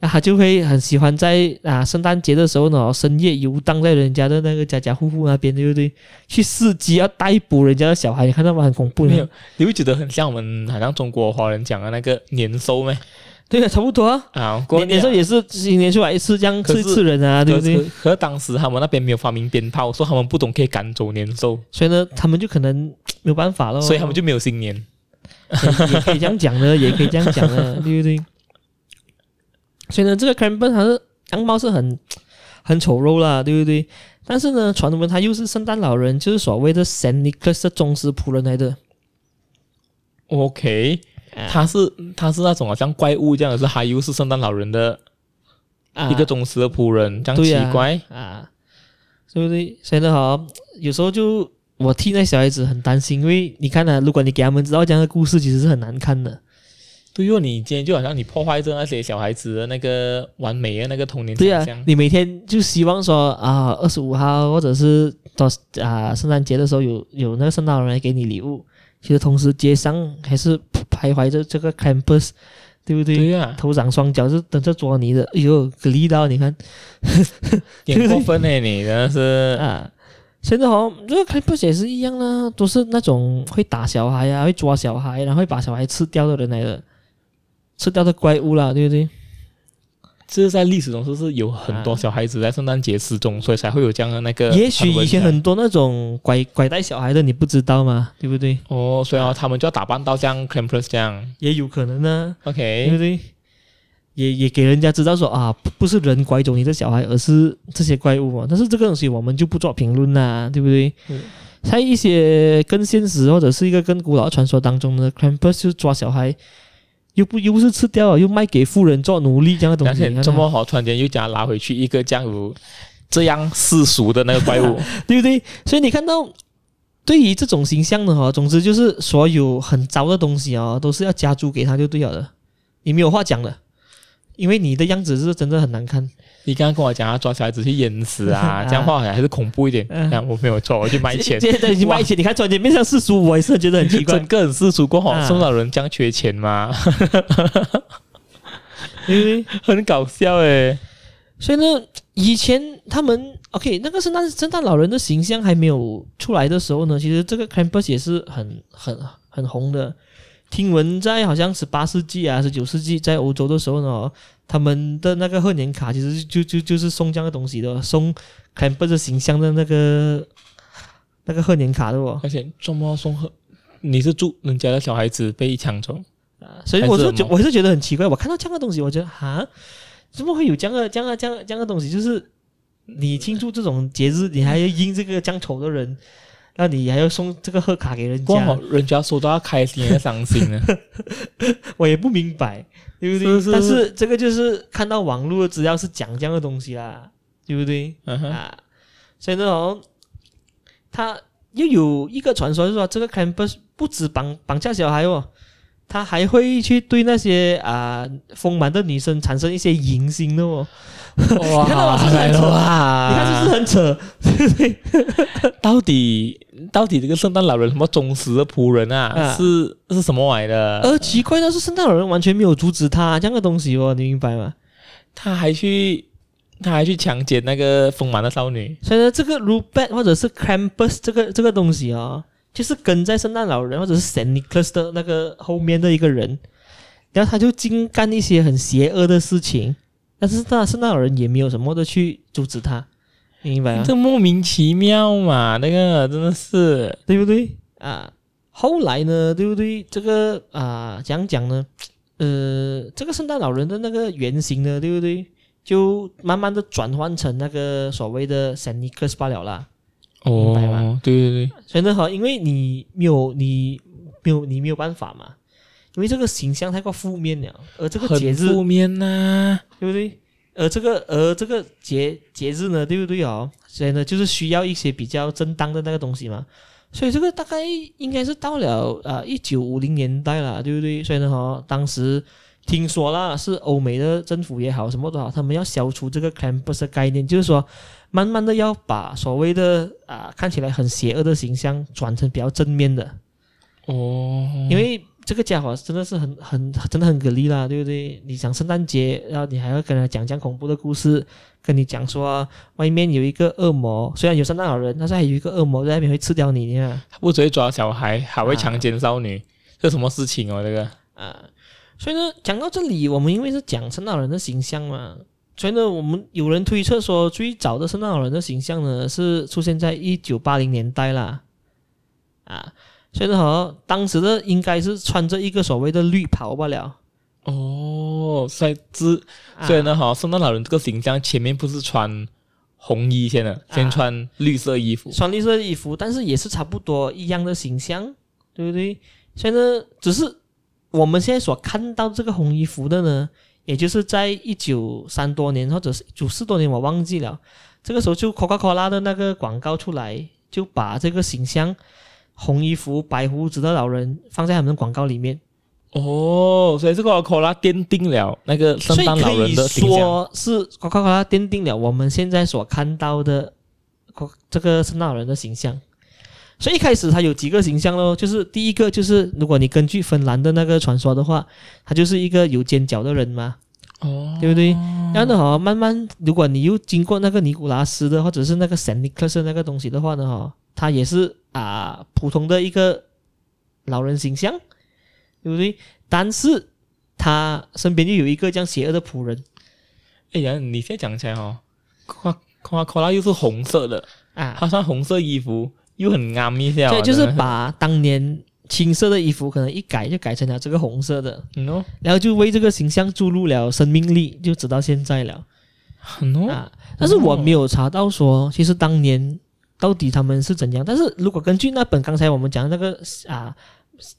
那他就会很喜欢在啊圣诞节的时候呢，深夜游荡在人家的那个家家户户那边，对不对？去伺机要逮捕人家的小孩，你看到吗？很恐怖。没有，你会觉得很像我们好像中国华人讲的那个年兽吗？对啊，差不多啊。啊，年年兽也是新年出来一次，这样刺一刺人啊，对不对？可是当时他们那边没有发明鞭炮，说他们不懂可以赶走年兽，所以呢，他们就可能没有办法了。所以他们就没有新年，也可以这样讲的，也可以这样讲的，对不对？所以呢，这个 Cranburn 它是样貌是很很丑陋啦，对不对？但是呢，传闻他又是圣诞老人，就是所谓的 Saint Nicholas 的忠实仆人来的。OK。他是他是那种好像怪物这样的，是还又是圣诞老人的一个忠实的仆人，啊、这样奇怪啊，啊，对不对？所以呢，哈，有时候就我替那小孩子很担心，因为你看呢、啊，如果你给他们知道这样的故事，其实是很难看的。对哦，你今天就好像你破坏着那些小孩子的那个完美的那个童年。对啊，你每天就希望说啊，二十五号或者是到啊圣诞节的时候有有那个圣诞老人来给你礼物。其实同时街上还是徘徊着这个 Krampus，对不对？对呀、啊，头长双脚是等着捉你的。哎呦，给力道你看，挺过分的你，真的是啊！现在好像这个 Krampus 也是一样啦，都是那种会打小孩啊，会抓小孩，然后会把小孩吃掉的人来的，吃掉的怪物啦，对不对？这是在历史中，是不是有很多小孩子在圣诞节失踪，所以才会有这样的那个？也许以前很多那种拐拐带小孩的，你不知道吗？对不对？哦，所以啊，他们就要打扮到像 Krampus 这样，也有可能呢。OK，对不对？也也给人家知道说啊，不是人拐走你的小孩，而是这些怪物啊。但是这个东西我们就不做评论啦，对不对？嗯。在一些更现实或者是一个更古老的传说当中呢 c r a m p u s 就抓小孩。又不又不是吃掉了，又卖给富人做奴隶这样的东西，这么好，突然间又将他拉回去一个这样这样世俗的那个怪物，对不对？所以你看到，对于这种形象的哈，总之就是所有很糟的东西啊，都是要加租给他就对了的，你没有话讲的，因为你的样子是真的很难看。你刚刚跟我讲要抓小孩子去淹死啊，这样话还是恐怖一点。啊、我没有错，我去卖钱。现在已经卖钱，你看突然间变成世俗，我也是觉得很奇怪。整个很世俗过后，圣诞老人这样缺钱吗？因为 很搞笑诶。所以呢，以前他们 OK 那个圣诞圣诞老人的形象还没有出来的时候呢，其实这个 Krampus 也是很很很红的。听闻在好像十八世纪啊，十九世纪在欧洲的时候呢，他们的那个贺年卡其实就就就是送这样的东西的，送 Krampus 形象的那个那个贺年卡的哦。而且这么送贺？你是祝人家的小孩子被抢走啊？所以我是觉我是觉得很奇怪，我看到这样的东西，我觉得哈，怎么会有这样的这样的这样这样的东西？就是你庆祝这种节日，你还要印这个这样丑的人。那你还要送这个贺卡给人家，人家收到要开心还伤心呢？我也不明白，对不对？是是是，但是这个就是看到网络的资料是讲这样的东西啦，对不对？嗯、啊，所以那种，他又有一个传说，就是说这个 Krampus 不止绑绑架小孩哦，他还会去对那些啊丰满的女生产生一些淫心的哦。哇！你看是不是很扯？到底到底这个圣诞老人什么忠实的仆人啊？啊是是什么玩意的？而奇怪的是，圣诞老人完全没有阻止他这样的东西哦，你明白吗？他还去他还去强奸那个丰满的少女。所以呢，这个 Rupert 或者是 Krampus 这个这个东西哦，就是跟在圣诞老人或者是 Saint Nicholas 的那个后面的一个人，然后他就净干一些很邪恶的事情。但是那圣诞老人也没有什么的去阻止他，明白吗？这莫名其妙嘛，那个真的是对不对啊？后来呢，对不对？这个啊，讲讲呢，呃，这个圣诞老人的那个原型呢，对不对？就慢慢的转换成那个所谓的圣尼克斯罢了啦。哦，明白吗？对对对。所以呢，哈，因为你没有，你没有，你没有办法嘛。因为这个形象太过负面了，而这个节日负面呐、啊，对不对？而这个而这个节节日呢，对不对哦？所以呢，就是需要一些比较正当的那个东西嘛。所以这个大概应该是到了啊一九五零年代了，对不对？所以呢，哈，当时听说啦，是欧美的政府也好，什么都好，他们要消除这个 Krampus 的概念，就是说，慢慢的要把所谓的啊看起来很邪恶的形象转成比较正面的哦，因为。这个家伙真的是很很真的很给力啦，对不对？你讲圣诞节，然后你还要跟他讲讲恐怖的故事，跟你讲说外面有一个恶魔，虽然有圣诞老人，但是还有一个恶魔在那边会吃掉你，你看，他不只会抓小孩，还会强奸少女，啊、这什么事情哦？这个啊，所以呢，讲到这里，我们因为是讲圣诞老人的形象嘛，所以呢，我们有人推测说，最早的圣诞老人的形象呢，是出现在一九八零年代啦，啊。所以呢，好，当时的应该是穿着一个所谓的绿袍罢了。哦，所以之，所以呢，好，圣诞老人这个形象前面不是穿红衣先的，先穿绿色衣服，啊，穿绿色衣服，但是也是差不多一样的形象，对不对？所以呢，只是我们现在所看到这个红衣服的呢，也就是在一九三多年或者是九四多年，我忘记了，这个时候就 Coca-Cola 的那个广告出来，就把这个形象。红衣服、白胡子的老人放在他们的广告里面哦，所以这个 Coca-Cola 奠定了那个圣诞老人的形象，说是 Coca-Cola 奠定了我们现在所看到的这个圣诞老人的形象。所以一开始他有几个形象咯，就是第一个就是如果你根据芬兰的那个传说的话，他就是一个有尖角的人嘛，哦，对不对？然后呢，哈，慢慢如果你又经过那个尼古拉斯的或者是那个圣尼克斯那个东西的话呢，哈，他也是。啊，普通的一个老人形象，对不对？但是他身边又有一个这样邪恶的仆人。哎呀，你现在讲起来哦，夸夸夸拉又是红色的啊，他穿红色衣服又很啱一下。对，就是把当年青色的衣服可能一改就改成了这个红色的，嗯哦，然后就为这个形象注入了生命力，就直到现在了。很哦，啊，但是我没有查到说，其实当年。到底他们是怎样？但是如果根据那本刚才我们讲的那个啊，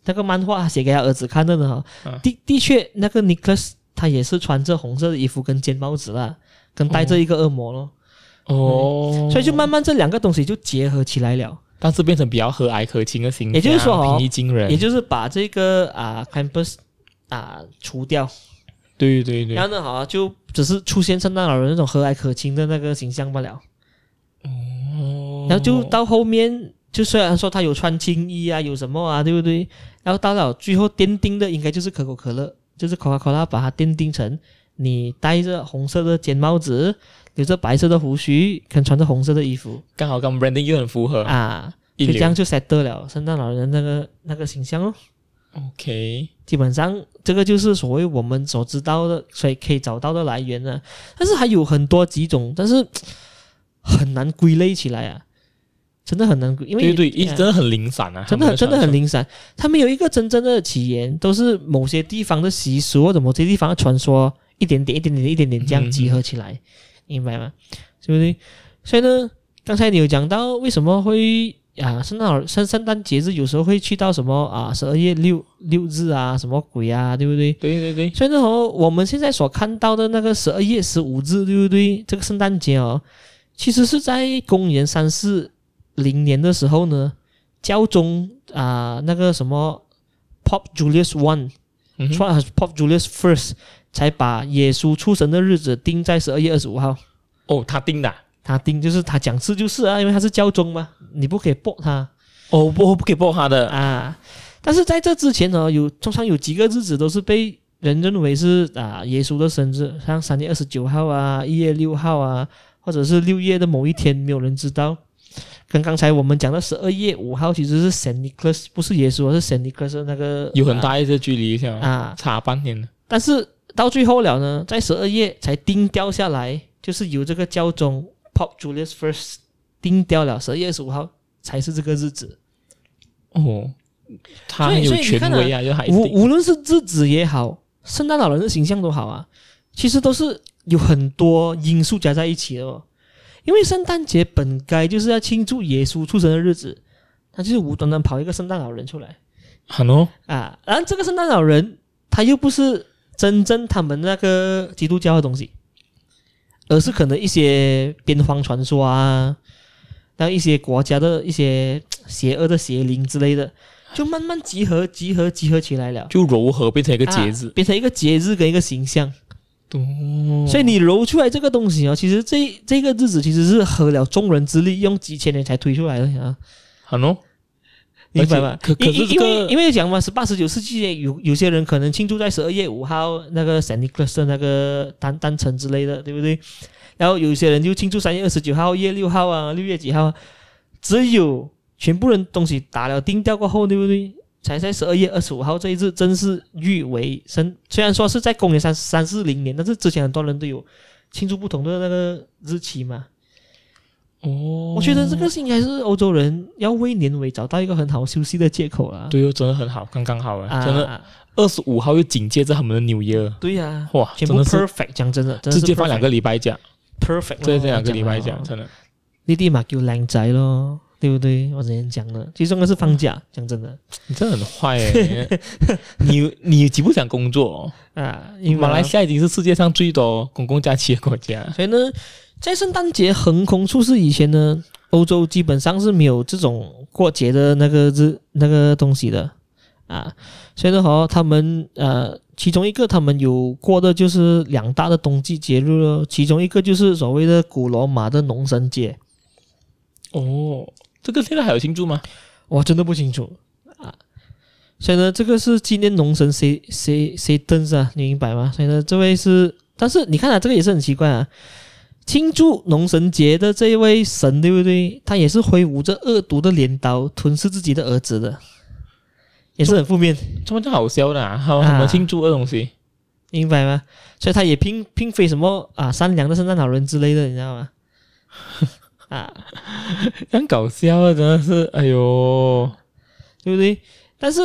那个漫画写给他儿子看的呢，啊、的的确那个尼克斯他也是穿着红色的衣服跟尖帽子啦，跟带着一个恶魔咯。哦、嗯，所以就慢慢这两个东西就结合起来了，但是变成比较和蔼可亲的形象，也就是说平易近人，也就是把这个啊 Krampus 啊除掉，对对对，然后呢，好就只是出现圣诞老人那种和蔼可亲的那个形象罢了。哦然后就到后面，就虽然说他有穿青衣啊，有什么啊，对不对？然后到了最后奠定的应该就是可口可乐，就是 Coca-Cola 把它奠定成你戴着红色的尖帽子，留着白色的胡须，跟穿着红色的衣服，刚好跟 branding 又很符合啊，就这样就 set 得了圣诞老人那个那个形象哦。OK，基本上这个就是所谓我们所知道的，所以可以找到的来源呢。但是还有很多几种，但是很难归类起来啊。真的很难，因为对对，一直真的很零散啊，真的真的很零散。他没有一个真正的起源，都是某些地方的习俗或者某些地方的传说，一点点、一点点、一点点这样集合起来，嗯、明白吗？是不是？所以呢，刚才你有讲到为什么会啊，圣诞圣圣诞节日有时候会去到什么啊，十二月六六日啊，什么鬼啊，对不对？对对对。所以呢，和我们现在所看到的那个十二月十五日，对不对？这个圣诞节哦，其实是在公元三四零年的时候呢，教宗啊，那个什么 Pope Julius One，嗯，Pope Julius First，才把耶稣出生的日子定在十二月二十五号。哦，他定的。他定就是他讲是就是啊，因为他是教宗嘛，你不可以驳他哦，不不可以驳他的啊。但是在这之前呢，有通常有几个日子都是被人认为是啊耶稣的生日，像三月二十九号啊，一月六号啊，或者是六月的某一天，没有人知道。跟刚才我们讲的十二月五号其实是 Saint Nicholas，不是耶稣，是 Saint Nicholas 那个有很大一些距离一下啊，差半年。但是到最后了呢，在十二月才定调下来，就是由这个教宗。Pope Julius First 定掉了十二月二十五号才是这个日子哦，他很有权威啊，就还无无论是日子也好，圣诞老人的形象都好啊，其实都是有很多因素加在一起的哦。因为圣诞节本该就是要庆祝耶稣出生的日子，他就是无端端跑一个圣诞老人出来，很哦啊，然后这个圣诞老人他又不是真正他们那个基督教的东西。而是可能一些边荒传说啊，然后一些国家的一些邪恶的邪灵之类的，就慢慢集合、集合、集合起来了，就糅合变成一个节日，啊、变成一个节日跟一个形象。哦，所以你揉出来这个东西啊，其实这这个日子其实是合了众人之力，用几千年才推出来的啊。好喏。明白吗？可可是、这个、因为因为讲嘛，十八十九世纪有有些人可能庆祝在十二月五号那个 Saint Nicholas 的那个单单程之类的，对不对？然后有些人就庆祝三月二十九号、一月六号啊、六月几号。只有全部人东西打了定调过后，对不对？才在十二月二十五号这一日正式誉为生。虽然说是在公元三三四零年，但是之前很多人都有庆祝不同的那个日期嘛。哦，我觉得这个是应该是欧洲人要为年尾找到一个很好休息的借口啊。对哦，真的很好，刚刚好啊，真的。二十五号又紧接着他们的 New Year。对呀、啊，哇，全部 perfect，讲真的，直接放两个礼拜假，perfect，对，这两个礼拜假，真的。你立马就靓仔咯，对不对？我之前讲的，最重要是放假，讲真的。你真的很坏 诶，你你极不想工作啊？因为马来西亚已经是世界上最多公共假期的国家，所以呢。在圣诞节横空出世以前呢，欧洲基本上是没有这种过节的那个日那个东西的啊。所以呢，好，他们呃，其中一个他们有过的就是两大的冬季节日咯，其中一个就是所谓的古罗马的农神节。哦，这个现在还有庆祝吗？我真的不清楚啊。所以呢，这个是纪念农神谁谁谁登啊？你明白吗？所以呢，这位是，但是你看啊，这个也是很奇怪啊。庆祝农神节的这一位神，对不对？他也是挥舞着恶毒的镰刀，吞噬自己的儿子的，也是很负面。这么好笑的啊？好，我们庆祝的东西，明白吗？所以他也并并非什么啊善良的圣诞老人之类的，你知道吗？啊，很搞笑啊，真的是，哎呦，对不对？但是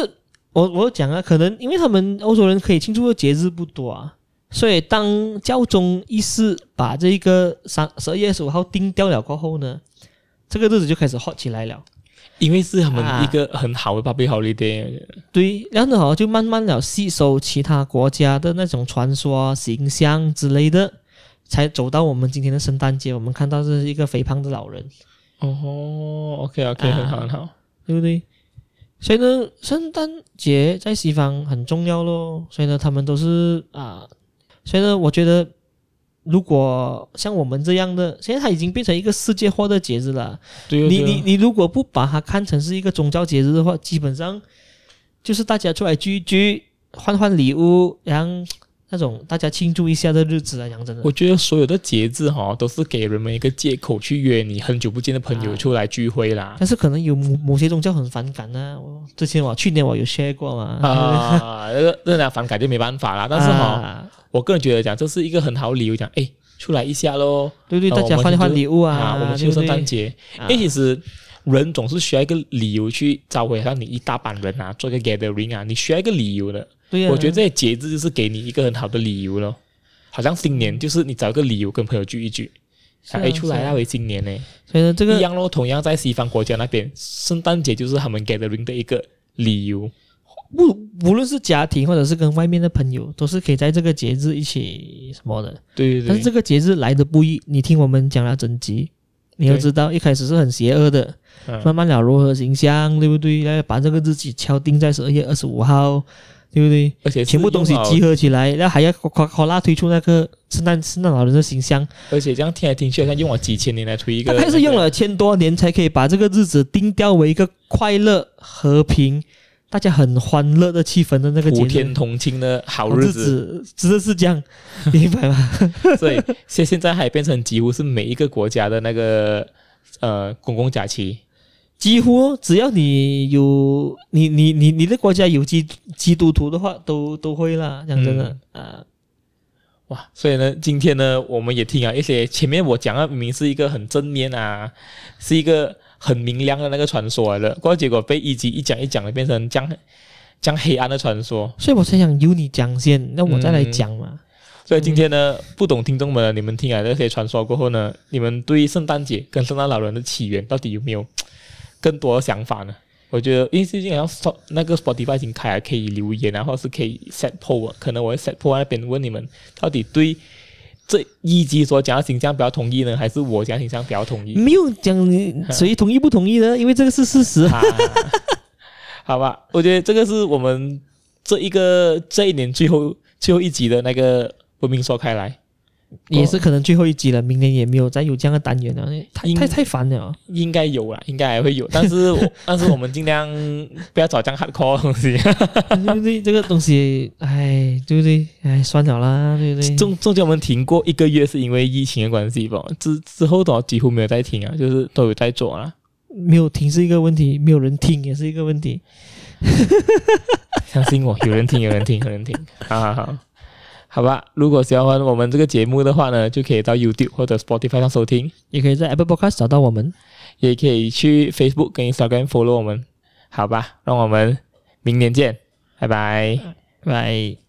我我讲啊，可能因为他们欧洲人可以庆祝的节日不多啊。所以，当教宗一世把这个三十二月十五号定掉了过后呢，这个日子就开始 hot 起来了，因为是他们一个很好的 public holiday。对，然后呢，就慢慢的吸收其他国家的那种传说、形象之类的，才走到我们今天的圣诞节。我们看到这是一个肥胖的老人。哦，OK OK，很好很好，对不对？所以呢，圣诞节在西方很重要咯。所以呢，他们都是啊。所以呢，我觉得如果像我们这样的，现在它已经变成一个世界化的节日了。对，你你你如果不把它看成是一个宗教节日的话，基本上就是大家出来聚一聚，换换礼物，然后那种大家庆祝一下的日子啊，讲真的。我觉得所有的节日哈，都是给人们一个借口去约你很久不见的朋友出来聚会啦。但是可能有某某些宗教很反感呢、啊。我之前我去年我有 share 过嘛。啊，那个那俩反感就没办法啦。但是哈。啊我个人觉得讲这是一个很好的理由，讲哎出来一下喽，对对，大家换一换礼物啊，啊我们去圣诞节。因为其实人总是需要一个理由去召回让你一大班人啊，做一个 gathering 啊，你需要一个理由的。对啊，我觉得这些节日就是给你一个很好的理由咯。好像新年就是你找一个理由跟朋友聚一聚，还没出来那为新年呢。所以呢，这个一样咯，同样在西方国家那边，圣诞节就是他们 gathering 的一个理由。不，无论是家庭或者是跟外面的朋友，都是可以在这个节日一起什么的。对对对。但是这个节日来的不易，你听我们讲了整集，你要知道一开始是很邪恶的，慢慢了如何形象，对不对？要把这个日期敲定在十二月二十五号。对不对？而且全部东西集合起来，然后还要夸夸夸拉推出那个圣诞圣诞老人的形象。而且这样听来听去，好像用了几千年来推一个，他还是用了千多年才可以把这个日子定调为一个快乐、和平、大家很欢乐的气氛的那个节日。普天同庆的好日子，真的是这样，明白吗？所以现现在还变成几乎是每一个国家的那个呃公共假期。几乎只要你有你你你你的国家有基基督徒的话，都都会啦。讲真的啊、嗯，哇！所以呢，今天呢，我们也听啊一些前面我讲的明明是一个很正面啊，是一个很明亮的那个传说来的，过后结果被一集一讲一讲的变成这样这样黑暗的传说。所以我才想由你讲先，那我再来讲嘛。嗯、所以今天呢，不懂听众们，你们听了这些传说过后呢，你们对圣诞节跟圣诞老人的起源到底有没有？更多的想法呢？我觉得，因为最近好像那个 Spotify 已经开了，可以留言，然后是可以 set poll，可能我会 set poll 那边问你们，到底对这一集所讲的形象比较统一呢，还是我讲形象比较统一？没有讲谁同意不同意呢，因为这个是事实。好吧，我觉得这个是我们这一个这一年最后最后一集的那个文明说开来。也是可能最后一集了，明年也没有再有这样的单元了，太太太烦了。应该有啊，应该还会有，但是 但是我们尽量不要找这样 hardcore 的东西，对不对？这个东西，哎，对不对？哎，算了啦，对不对？中中间我们停过一个月，是因为疫情的关系吧？之之后都几乎没有再停啊，就是都有在做啊。没有停是一个问题，没有人听也是一个问题。相信我，有人听，有人听，有人听。好好好。好吧，如果喜欢我们这个节目的话呢，就可以到 YouTube 或者 Spotify 上收听，也可以在 Apple Podcast 找到我们，也可以去 Facebook 跟 Instagram follow 我们。好吧，让我们明年见，拜拜，拜。